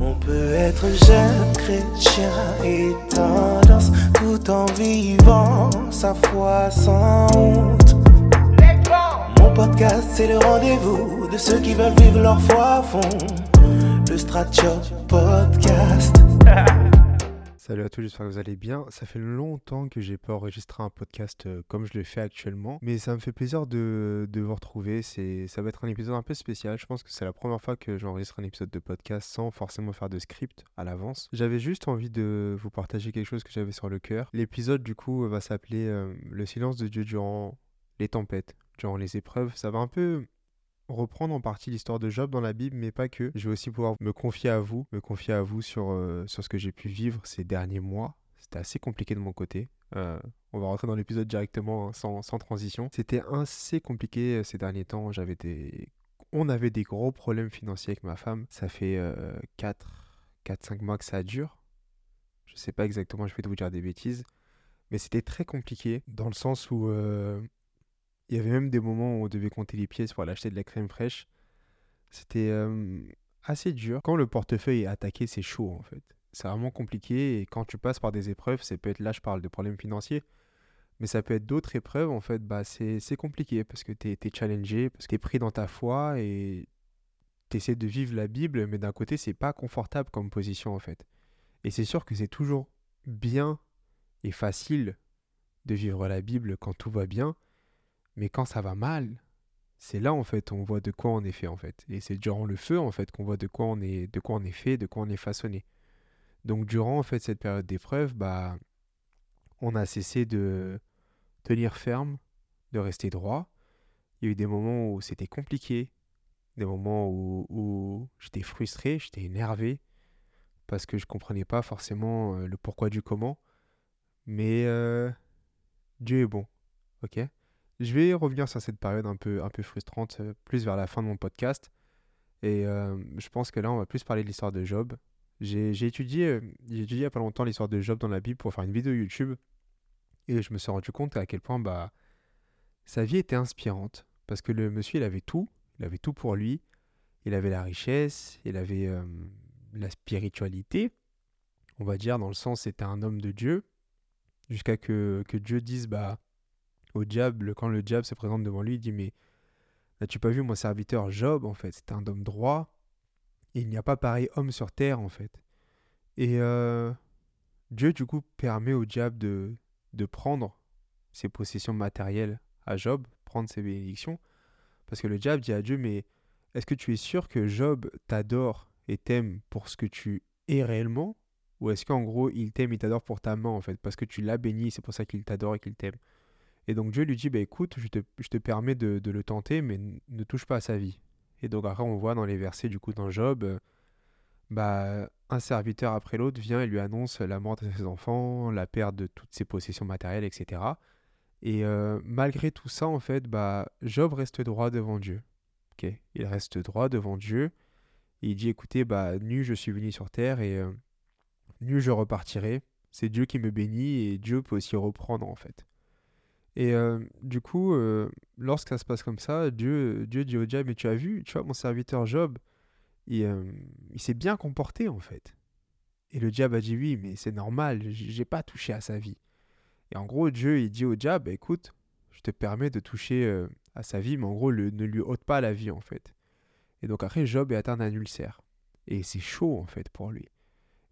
On peut être jeune chrétien et tendance tout en vivant sa foi sans honte. Mon podcast, c'est le rendez-vous de ceux qui veulent vivre leur foi à fond. Le Stratchot Podcast. Salut à tous, j'espère que vous allez bien. Ça fait longtemps que j'ai pas enregistré un podcast euh, comme je le fais actuellement, mais ça me fait plaisir de, vous retrouver. C'est, ça va être un épisode un peu spécial. Je pense que c'est la première fois que j'enregistre un épisode de podcast sans forcément faire de script à l'avance. J'avais juste envie de vous partager quelque chose que j'avais sur le cœur. L'épisode du coup va s'appeler euh, Le silence de Dieu durant les tempêtes, durant les épreuves. Ça va un peu reprendre en partie l'histoire de Job dans la Bible, mais pas que. Je vais aussi pouvoir me confier à vous, me confier à vous sur, euh, sur ce que j'ai pu vivre ces derniers mois. C'était assez compliqué de mon côté. Euh, on va rentrer dans l'épisode directement hein, sans, sans, transition. C'était assez compliqué euh, ces derniers temps. J'avais des... On avait des gros problèmes financiers avec ma femme. Ça fait 4, 4, 5 mois que ça dure. Je sais pas exactement, je vais vous dire des bêtises. Mais c'était très compliqué dans le sens où il y avait même des moments où on devait compter les pièces pour aller acheter de la crème fraîche. C'était assez dur. Quand le portefeuille est attaqué, c'est chaud en fait. C'est vraiment compliqué et quand tu passes par des épreuves, ça peut être là, je parle de problèmes financiers, mais ça peut être d'autres épreuves en fait. Bah, c'est compliqué parce que tu es, es, challengé, parce que tu es pris dans ta foi et tu essaies de vivre la Bible, mais d'un côté, c'est pas confortable comme position en fait. Et c'est sûr que c'est toujours bien et facile de vivre la Bible quand tout va bien. Mais quand ça va mal, c'est là en fait on voit de quoi on est fait en fait. Et c'est durant le feu en fait qu'on voit de quoi on est, de quoi on est fait, de quoi on est façonné. Donc durant en fait cette période d'épreuve, bah on a cessé de tenir ferme, de rester droit. Il y a eu des moments où c'était compliqué, des moments où, j'étais frustré, j'étais énervé parce que je comprenais pas forcément euh, le pourquoi du comment. Mais euh, Dieu est bon, ok? Je vais revenir sur cette période un peu, un peu frustrante, euh, plus vers la fin de mon podcast. Et euh, je pense que là, on va plus parler de l'histoire de Job. J'ai étudié, euh, j'ai étudié il n'y a pas longtemps l'histoire de Job dans la Bible pour faire une vidéo YouTube. Et je me suis rendu compte à quel point bah, sa vie était inspirante. Parce que le monsieur, il avait tout. Il avait tout pour lui. Il avait la richesse, il avait la spiritualité. On va dire, dans le sens, c'était un homme de Dieu. Jusqu'à que, que Dieu dise, bah, au diable, quand le diable se présente devant lui, il dit Mais n'as-tu pas vu mon serviteur Job En fait, c'est un homme droit. Il n'y a pas pareil homme sur terre, en fait. Et euh, Dieu, du coup, permet au diable de, de prendre ses possessions matérielles à Job, prendre ses bénédictions. Parce que le diable dit à Dieu Mais est-ce que tu es sûr que Job t'adore et t'aime pour ce que tu es réellement Ou est-ce qu'en gros, il t'aime et t'adore pour ta main, en fait Parce que tu l'as béni, c'est pour ça qu'il t'adore et qu'il t'aime? Et donc Dieu lui dit, bah, écoute, je te, je te permets de, de, le tenter, mais ne touche pas à sa vie. Et donc après, on voit dans les versets, du coup, dans Job, euh, bah, un serviteur après l'autre vient et lui annonce la mort de ses enfants, la perte de toutes ses possessions matérielles, etc. Et euh, malgré tout ça, en fait, bah, Job reste droit devant Dieu. ok? Il reste droit devant Dieu. il dit, écoutez, bah, nu je suis venu sur terre et euh, nu je repartirai. C'est Dieu qui me bénit et Dieu peut aussi reprendre, en fait. Et euh, du coup, euh, lorsque ça se passe comme ça, Dieu, Dieu dit au diable, mais tu as vu, tu vois, mon serviteur Job, il, euh, il s'est bien comporté en fait. Et le diable a dit oui, mais c'est normal, j'ai pas touché à sa vie. Et en gros, Dieu, il dit au diable, bah, écoute, je te permets de toucher à sa vie, mais en gros, le, ne lui ôte pas la vie en fait. Et donc après, Job est atteint d'un ulcère. Et c'est chaud en fait pour lui.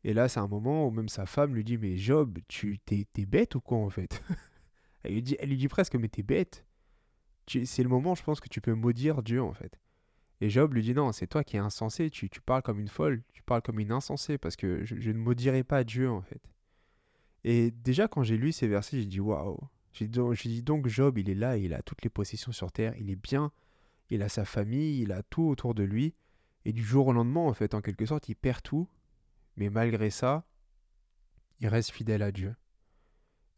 Et là, c'est un moment où même sa femme lui dit, mais Job, tu t'es bête ou quoi en fait? Elle lui dit, presque, mais t'es bête. C'est le moment, je pense, que tu peux maudire Dieu, en fait. Et Job lui dit, non, c'est toi qui es insensé, tu, tu, parles comme une folle, tu parles comme une insensée, parce que je, ne maudirai pas Dieu, en fait. Et déjà, quand j'ai lu ces versets, j'ai dit, waouh. J'ai dit donc, Job, il est là, il a toutes les possessions sur terre, il est bien, il a sa famille, il a tout autour de lui. Et du jour au lendemain, en fait, en quelque sorte, il perd tout. Mais malgré ça, il reste fidèle à Dieu.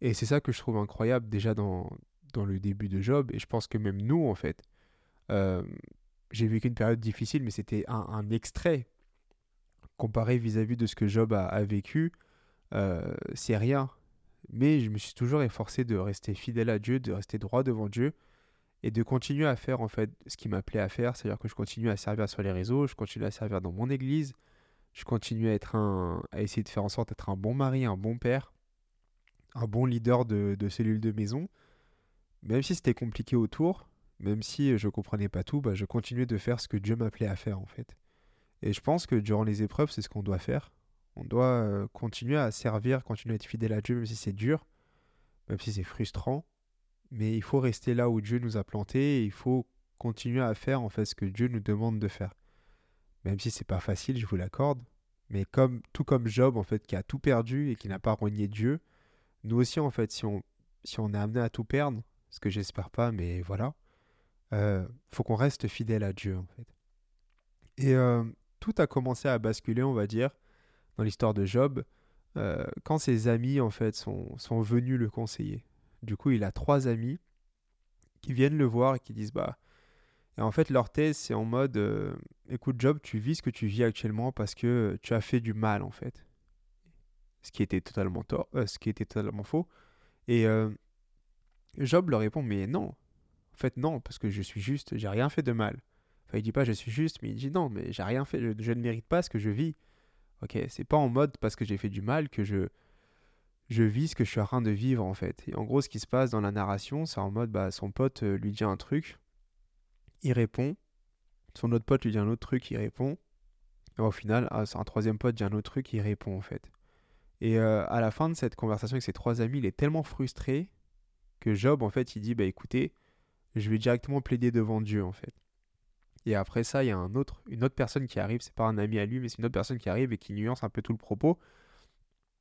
Et c'est ça que je trouve incroyable déjà dans, dans le début de Job, et je pense que même nous, en fait, euh, j'ai vécu une période difficile, mais c'était un, extrait comparé vis-à-vis de ce que Job a, vécu, euh, c'est rien. Mais je me suis toujours efforcé de rester fidèle à Dieu, de rester droit devant Dieu. et de continuer à faire en fait ce qui m'appelait à faire, c'est-à-dire que je continue à servir sur les réseaux, je continue à servir dans mon église, je continue à être un, à essayer de faire en sorte d'être un bon mari, un bon père, un bon leader de, de cellule de maison, même si c'était compliqué autour, même si je comprenais pas tout, bah, je continuais de faire ce que Dieu m'appelait à faire en fait. Et je pense que durant les épreuves, c'est ce qu'on doit faire. On doit euh, continuer à servir, continuer à être fidèle à Dieu, même si c'est dur, même si c'est frustrant, mais il faut rester là où Dieu nous a plantés et il faut continuer à faire en fait ce que Dieu nous demande de faire. Même si c'est pas facile, je vous l'accorde, mais comme tout comme Job en fait qui a tout perdu et qui n'a pas renié Dieu, nous aussi en fait si on si on est amené à tout perdre, ce que j'espère pas, mais voilà, euh, faut qu'on reste fidèle à Dieu en fait. Et euh, tout a commencé à basculer, on va dire, dans l'histoire de Job, euh, quand ses amis en fait sont, sont venus le conseiller. Du coup, il a trois amis qui viennent le voir et qui disent bah et en fait leur thèse c'est en mode euh, écoute Job, tu vis ce que tu vis actuellement parce que tu as fait du mal en fait. Ce qui était totalement tort, euh, ce qui était totalement faux. Et euh, Job leur répond mais non. En fait non parce que je suis juste, j'ai rien fait de mal. Enfin, il dit pas je suis juste, mais il dit non, mais j'ai rien fait, je, ne mérite pas ce que je vis. Ok, c'est pas en mode parce que j'ai fait du mal que je je vis ce que je suis en train de vivre en fait. Et en gros, ce qui se passe dans la narration, c'est en mode bah, son pote euh, lui dit un truc, il répond, son autre pote lui dit un autre truc, il répond, et au final, ah, un troisième pote dit un autre truc, il répond en fait. Et euh, à la fin de cette conversation avec ses trois amis, il est tellement frustré que Job en fait il dit bah écoutez, je vais directement plaider devant Dieu en fait. Et après ça, il y a un autre, une autre personne qui arrive, c'est pas un ami à lui, mais c'est une autre personne qui arrive et qui nuance un peu tout le propos.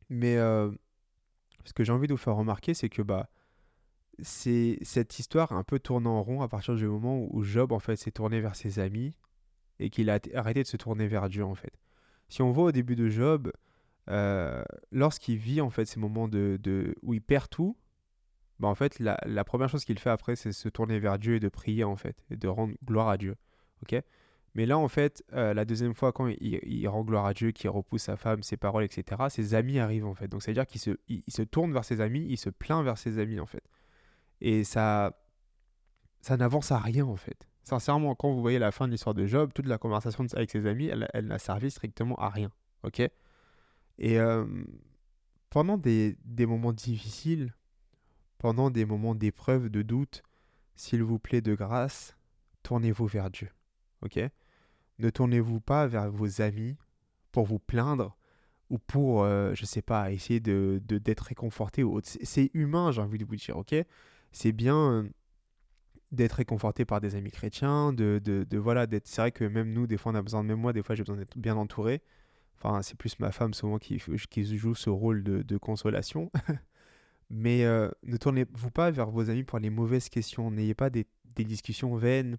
Mais euh, ce que j'ai envie de vous faire remarquer, c'est que bah, c'est cette histoire un peu tournant en rond à partir du moment où Job en fait s'est tourné vers ses amis et qu'il a arrêté de se tourner vers Dieu en fait. Si on voit au début de Job, euh, lorsqu'il vit en fait ces moments de, de, où il perd tout, bah en fait la, première chose qu'il fait après c'est se tourner vers Dieu et de prier en fait et de rendre gloire à Dieu. Ok? Mais là, en fait, euh, la deuxième fois, quand il, rend gloire à Dieu, qu'il repousse sa femme, ses paroles, etc., ses amis arrivent, en fait. Donc, c'est-à-dire qu'il se, il, se tourne vers ses amis, il se plaint vers ses amis, en fait. Et ça, ça n'avance à rien, en fait. Sincèrement, quand vous voyez la fin de l'histoire de Job, toute la conversation avec ses amis, elle, elle n'a servi strictement à rien. Ok? Et pendant des, moments difficiles, pendant des moments d'épreuve, de doute, s'il vous plaît, de grâce, tournez-vous vers Dieu. Ok? Ne tournez-vous pas vers vos amis pour vous plaindre ou pour, euh, je sais pas, essayer de, d'être réconforté. C'est humain, j'ai envie de vous dire, ok? C'est bien euh, d'être réconforté par des amis chrétiens, de, de, de voilà, d'être... C'est vrai que même nous, des fois, on a besoin, même moi, des fois, j'ai besoin d'être bien entouré. Enfin, c'est plus ma femme souvent qui, qui joue ce rôle de, consolation. Mais euh, ne tournez-vous pas vers vos amis pour les mauvaises questions. N'ayez pas des, discussions vaines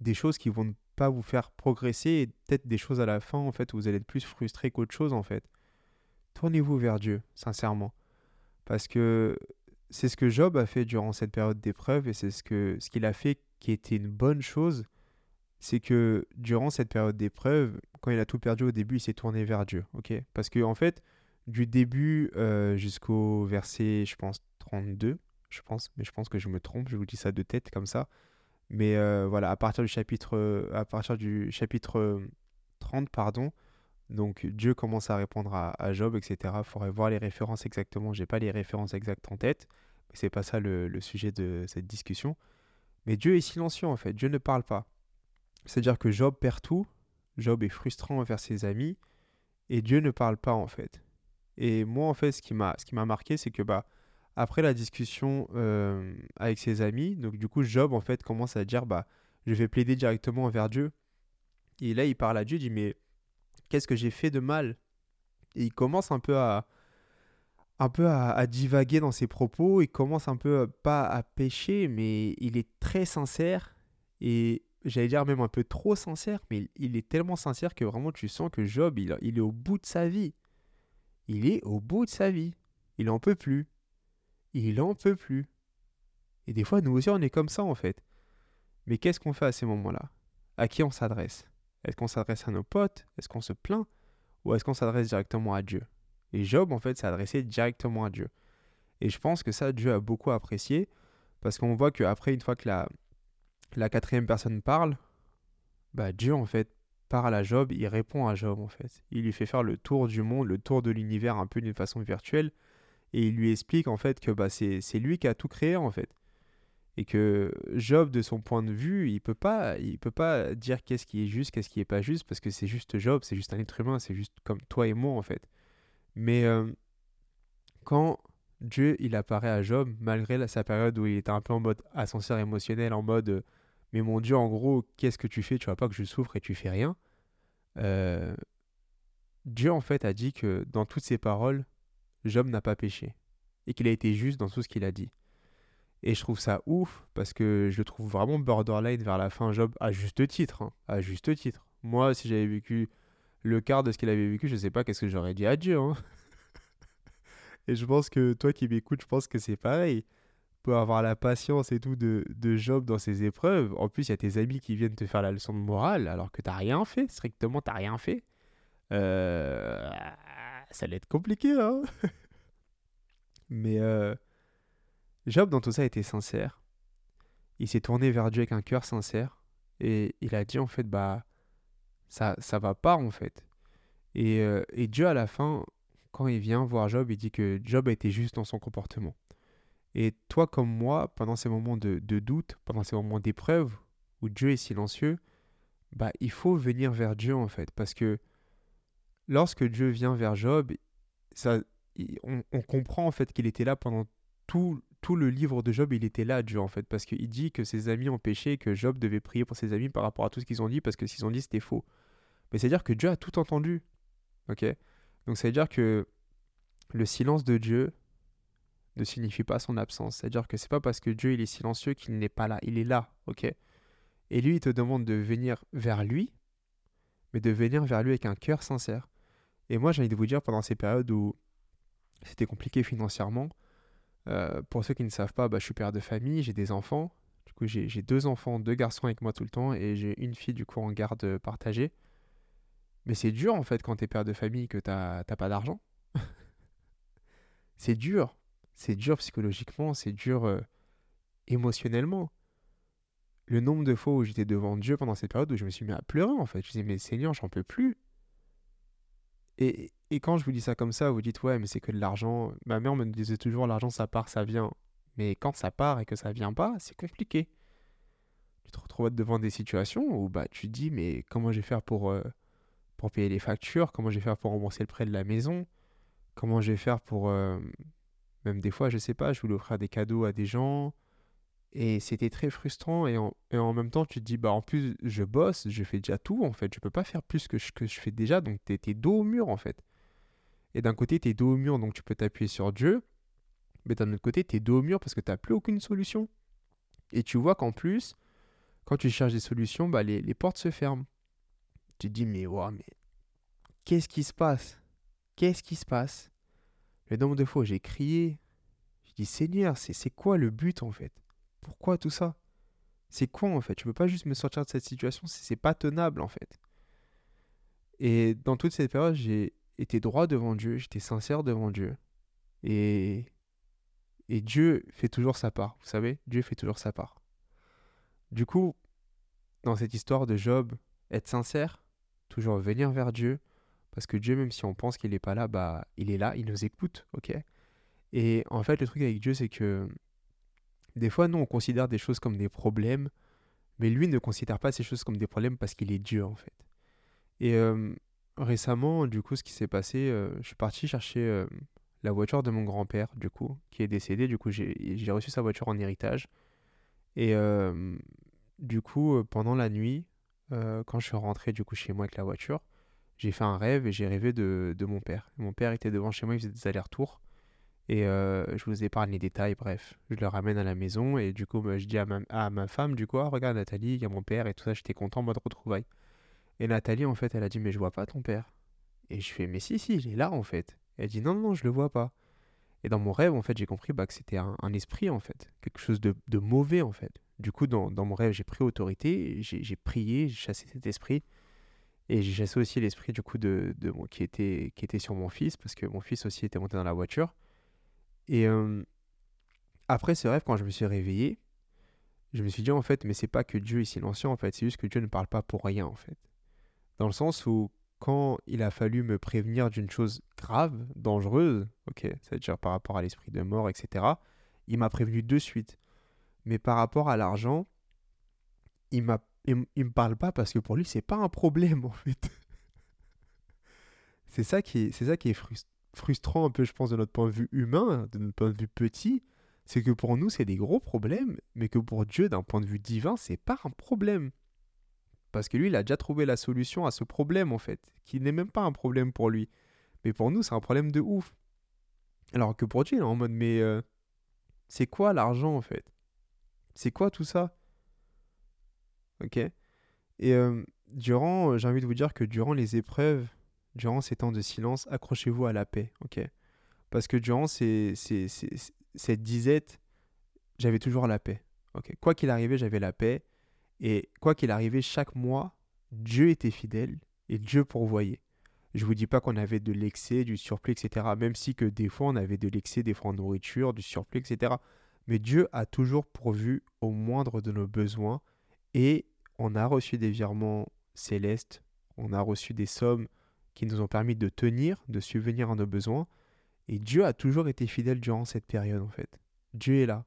des choses qui vont pas vous faire progresser et peut-être des choses à la fin en fait où vous allez être plus frustré qu'autre chose en fait. Tournez-vous vers Dieu, sincèrement. Parce que c'est ce que Job a fait durant cette période d'épreuve et c'est ce ce qu'il a fait qui était une bonne chose, c'est que durant cette période d'épreuve, quand il a tout perdu au début, il s'est tourné vers Dieu, Parce que en fait, du début euh, jusqu'au verset, je pense 32, je pense, mais je pense que je me trompe, je vous dis ça de tête comme ça. Mais euh, voilà, à partir du chapitre, à partir du chapitre 30, euh, pardon, donc Dieu commence à répondre à, à Job, etc. Il faudrait voir les références exactement. J'ai pas les références exactes en tête, mais c'est pas ça le, le, sujet de cette discussion. Mais Dieu est silencieux en fait. Dieu ne parle pas. C'est-à-dire que Job perd tout. Job est frustrant envers ses amis et Dieu ne parle pas en fait. Et moi en fait, ce qui m'a, ce marqué, c'est que bah après la discussion euh, avec ses amis, donc du coup Job en fait commence à dire bah je vais plaider directement envers Dieu. Et là il parle à Dieu, il dit mais qu'est-ce que j'ai fait de mal? Et il commence un peu à un peu à, à, divaguer dans ses propos, il commence un peu euh, pas à pécher, mais il est très sincère et j'allais dire même un peu trop sincère, mais il, est tellement sincère que vraiment tu sens que Job il, est au bout de sa vie. Il est au bout de sa vie. Il en peut plus il en peut plus. Et des fois, nous aussi, on est comme ça en fait. Mais qu'est-ce qu'on fait à ces moments-là? À qui on s'adresse? Est-ce qu'on s'adresse à nos potes? Est-ce qu'on se plaint? Ou est-ce qu'on s'adresse directement à Dieu? Et Job, en fait, s'est adressé directement à Dieu. Et je pense que ça, Dieu a beaucoup apprécié Parce qu'on voit qu'après, une fois que la, la quatrième personne parle, bah Dieu, en fait, parle à Job, il répond à Job, en fait. Il lui fait faire le tour du monde, le tour de l'univers un peu d'une façon virtuelle, et il lui explique, en fait, que bah, c'est lui qui a tout créé, en fait. Et que Job, de son point de vue, il peut pas, peut pas dire qu'est-ce qui est juste, qu'est-ce qui est pas juste, parce que c'est juste Job, c'est juste un être humain, c'est juste comme toi et moi, en fait. Mais euh, quand Dieu, il apparaît à Job, malgré sa période où il était un peu en mode ascenseur émotionnel, en mode euh, Mais mon Dieu, en gros, qu'est-ce que tu fais? Tu vois pas que je souffre et tu fais rien. Euh, Dieu, en fait, a dit que dans toutes ses paroles, Job n'a pas péché. Et qu'il a été juste dans tout ce qu'il a dit. Et je trouve ça ouf parce que je trouve vraiment borderline vers la fin, Job, à juste titre. Hein, à juste titre. Moi, si j'avais vécu le quart de ce qu'il avait vécu, je sais pas qu'est-ce que j'aurais dit à Dieu. Hein. Et je pense que toi qui m'écoutes, je pense que c'est pareil. Pour avoir la patience et tout de, de Job dans ses épreuves. En plus, il y a tes amis qui viennent te faire la leçon de morale alors que t'as rien fait, strictement t'as rien fait. Euh, ça allait être compliqué, hein Mais euh, Job, dans tout ça, était sincère. Il s'est tourné vers Dieu avec un cœur sincère. Et il a dit, en fait, bah, ça, ça va pas, en fait. Et, euh, et Dieu, à la fin, quand il vient voir Job, il dit que Job a été juste dans son comportement. Et toi comme moi, pendant ces moments de, doute, pendant ces moments d'épreuve, où Dieu est silencieux, bah, il faut venir vers Dieu en fait. Parce que lorsque Dieu vient vers Job, ça, on, comprend en fait qu'il était là pendant tout, tout le livre de Job, il était là, Dieu en fait. Parce qu'il dit que ses amis ont péché, que Job devait prier pour ses amis par rapport à tout ce qu'ils ont dit, parce que ce qu'ils ont dit c'était faux. Mais c'est-à-dire que Dieu a tout entendu. Ok? Donc ça veut dire que le silence de Dieu ne signifie pas son absence. C'est-à-dire que c'est pas parce que Dieu il est silencieux qu'il n'est pas là. Il est là, ok? Et lui, il te demande de venir vers lui, mais de venir vers lui avec un cœur sincère. Et moi, j'ai envie de vous dire, pendant ces périodes où c'était compliqué financièrement, euh, pour ceux qui ne savent pas, bah, je suis père de famille, j'ai des enfants. Du coup, j'ai deux enfants, deux garçons avec moi tout le temps, et j'ai une fille, du coup, en garde partagée. Mais c'est dur en fait quand t'es père de famille que t'as pas d'argent. c'est dur. C'est dur psychologiquement, c'est dur euh, émotionnellement. Le nombre de fois où j'étais devant Dieu pendant cette période où je me suis mis à pleurer en fait. Je disais, mais Seigneur, j'en peux plus. Et, et, quand je vous dis ça comme ça, vous dites, ouais, mais c'est que de l'argent. Ma mère me disait toujours, l'argent ça part, ça vient. Mais quand ça part et que ça vient pas, c'est compliqué. Tu te retrouves devant des situations où bah, tu dis, mais comment je vais faire pour. Euh, pour payer les factures, comment je vais faire pour rembourser le prêt de la maison, comment je vais faire pour... Euh, même des fois, je sais pas, je voulais offrir des cadeaux à des gens. Et c'était très frustrant. Et en, même temps, tu te dis, bah en plus, je bosse, je fais déjà tout, en fait. Je peux pas faire plus que je, que je fais déjà. Donc, tu es, dos au mur, en fait. Et d'un côté, tu es dos au mur, donc tu peux t'appuyer sur Dieu. Mais d'un autre côté, tu es dos au mur parce que tu n'as plus aucune solution. Et tu vois qu'en plus, quand tu cherches des solutions, bah, les, les portes se ferment tu te dis, mais ouais, mais qu'est-ce qui se passe? Qu'est-ce qui se passe? Le nombre de fois j'ai crié, je dis, Seigneur, c'est quoi le but en fait? Pourquoi tout ça? C'est quoi en fait? Tu peux pas juste me sortir de cette situation, c'est pas tenable en fait. Et dans toute cette période, j'ai été droit devant Dieu, j'étais sincère devant Dieu. Et, et Dieu fait toujours sa part, vous savez, Dieu fait toujours sa part. Du coup, dans cette histoire de Job, être sincère, toujours venir vers Dieu, parce que Dieu, même si on pense qu'il n'est pas là, bah, il est là, il nous écoute, ok? Et en fait, le truc avec Dieu, c'est que des fois, nous, on considère des choses comme des problèmes, mais lui ne considère pas ces choses comme des problèmes parce qu'il est Dieu, en fait. Et euh, récemment, du coup, ce qui s'est passé, euh, je suis parti chercher euh, la voiture de mon grand-père, du coup, qui est décédé. Du coup, j'ai reçu sa voiture en héritage. Et du coup, pendant la nuit, euh, quand je suis rentré du coup chez moi avec la voiture, j'ai fait un rêve et j'ai rêvé de, de, mon père. Mon père était devant chez moi, il faisait des allers-retours. Et euh, je vous épargne les détails, bref. Je le ramène à la maison et du coup, bah, je dis à ma, à ma femme, du coup, ah, regarde Nathalie, il y a mon père et tout ça, j'étais content, moi, de retrouvailles. Et Nathalie, en fait, elle a dit, mais je vois pas ton père. Et je fais, mais si, si, il est là, en fait. elle dit, non, non, je le vois pas. Et dans mon rêve, en fait, j'ai compris bah, que c'était un, un, esprit, en fait. Quelque chose de, de mauvais, en fait. Du coup, dans, mon rêve, j'ai pris autorité, j'ai prié, j'ai chassé cet esprit. Et chassé aussi l'esprit du coup de qui, était, qui était sur mon fils, parce que mon fils aussi était monté dans la voiture. Et après ce rêve, quand je me suis réveillé, je me suis dit en fait, mais c'est pas que Dieu est silencieux en fait, c'est juste que Dieu ne parle pas pour rien en fait. Dans le sens où quand il a fallu me prévenir d'une chose grave, dangereuse, ok, c'est-à-dire par rapport à l'esprit de mort, etc., il m'a prévenu de suite. Mais par rapport à l'argent, il m'a il, me parle pas parce que pour lui c'est pas un problème en fait. c'est ça qui est c'est ça qui est frustrant un peu je pense de notre point de vue humain, de notre point de vue petit, c'est que pour nous c'est des gros problèmes, mais que pour Dieu d'un point de vue divin c'est pas un problème. Parce que lui il a déjà trouvé la solution à ce problème en fait, qui n'est même pas un problème pour lui, mais pour nous c'est un problème de ouf. Alors que pour Dieu il est en mode mais euh, c'est quoi l'argent en fait? C'est quoi tout ça? Ok Et durant, j'ai envie de vous dire que durant les épreuves, durant ces temps de silence, accrochez-vous à la paix. Ok? Parce que durant ces, ces, cette disette, j'avais toujours la paix. Ok? Quoi qu'il arrivait, j'avais la paix. Et quoi qu'il arrivait, chaque mois, Dieu était fidèle et Dieu pourvoyait. Je vous dis pas qu'on avait de l'excès, du surplus, etc. Même si que des fois on avait de l'excès, des fois en nourriture, du surplus, etc. Mais Dieu a toujours pourvu au moindre de nos besoins et on a reçu des virements célestes, on a reçu des sommes qui nous ont permis de tenir, de subvenir à nos besoins. Et Dieu a toujours été fidèle durant cette période en fait. Dieu est là.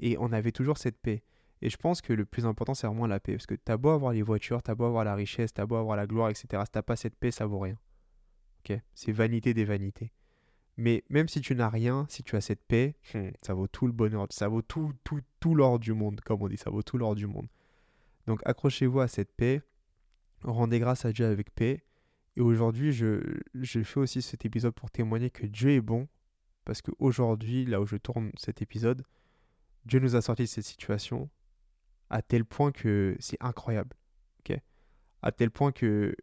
Et on avait toujours cette paix. Et je pense que le plus important, c'est vraiment la paix. Parce que t'as beau avoir les voitures, t'as beau avoir la richesse, t'as beau avoir la gloire, etc. Si t'as pas cette paix, ça vaut rien. C'est vanité des vanités. Mais même si tu n'as rien, si tu as cette paix, hmm, ça vaut tout le bonheur, ça vaut tout, tout, tout l'or du monde, comme on dit, ça vaut tout l'or du monde. Donc accrochez-vous à cette paix, rendez grâce à Dieu avec paix. Et aujourd'hui, je, fais aussi cet épisode pour témoigner que Dieu est bon, parce qu'aujourd'hui, là où je tourne cet épisode, Dieu nous a sorti de cette situation à tel point que c'est incroyable. ok? À tel point que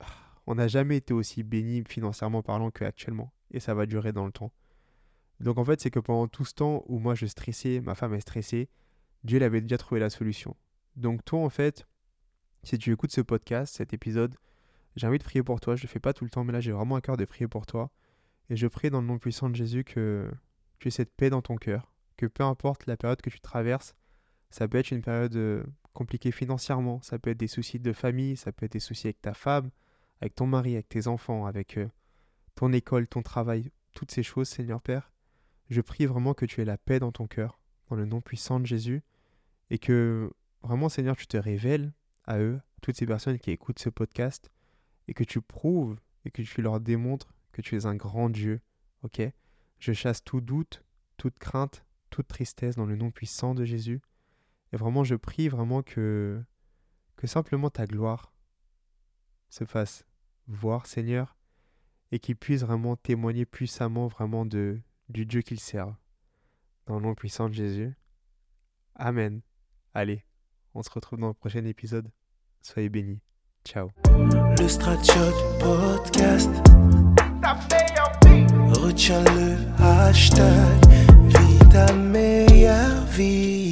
ah, on n'a jamais été aussi béni financièrement parlant qu'actuellement. Et ça va durer dans le temps. Donc en fait, c'est que pendant tout ce temps où moi je stressais, ma femme est stressée, Dieu l'avait déjà trouvé la solution. Donc toi, en fait, si tu écoutes ce podcast, cet épisode, j'ai envie de prier pour toi. Je ne le fais pas tout le temps, mais là, j'ai vraiment un cœur de prier pour toi. Et je prie dans le nom puissant de Jésus que tu aies cette paix dans ton cœur. Que peu importe la période que tu traverses, ça peut être une période euh, compliquée financièrement, ça peut être des soucis de famille, ça peut être des soucis avec ta femme, avec ton mari, avec tes enfants, avec euh, ton école, ton travail, toutes ces choses, Seigneur Père. Je prie vraiment que tu aies la paix dans ton cœur, dans le nom puissant de Jésus, et que Vraiment, Seigneur, tu te révèles à eux, toutes ces personnes qui écoutent ce podcast, et que tu prouves et que tu leur démontres que tu es un grand Dieu. Ok? Je chasse tout doute, toute crainte, toute tristesse dans le nom puissant de Jésus. Et vraiment, je prie vraiment que, que simplement ta gloire se fasse voir, Seigneur, et qu'il puisse vraiment témoigner puissamment vraiment de, du Dieu qu'il sert. Dans le nom puissant de Jésus. Amen. Allez, on se retrouve dans le prochain épisode. Soyez bénis. Ciao. Le Stratchot Podcast. Retiens le hashtag Vie ta meilleure vie.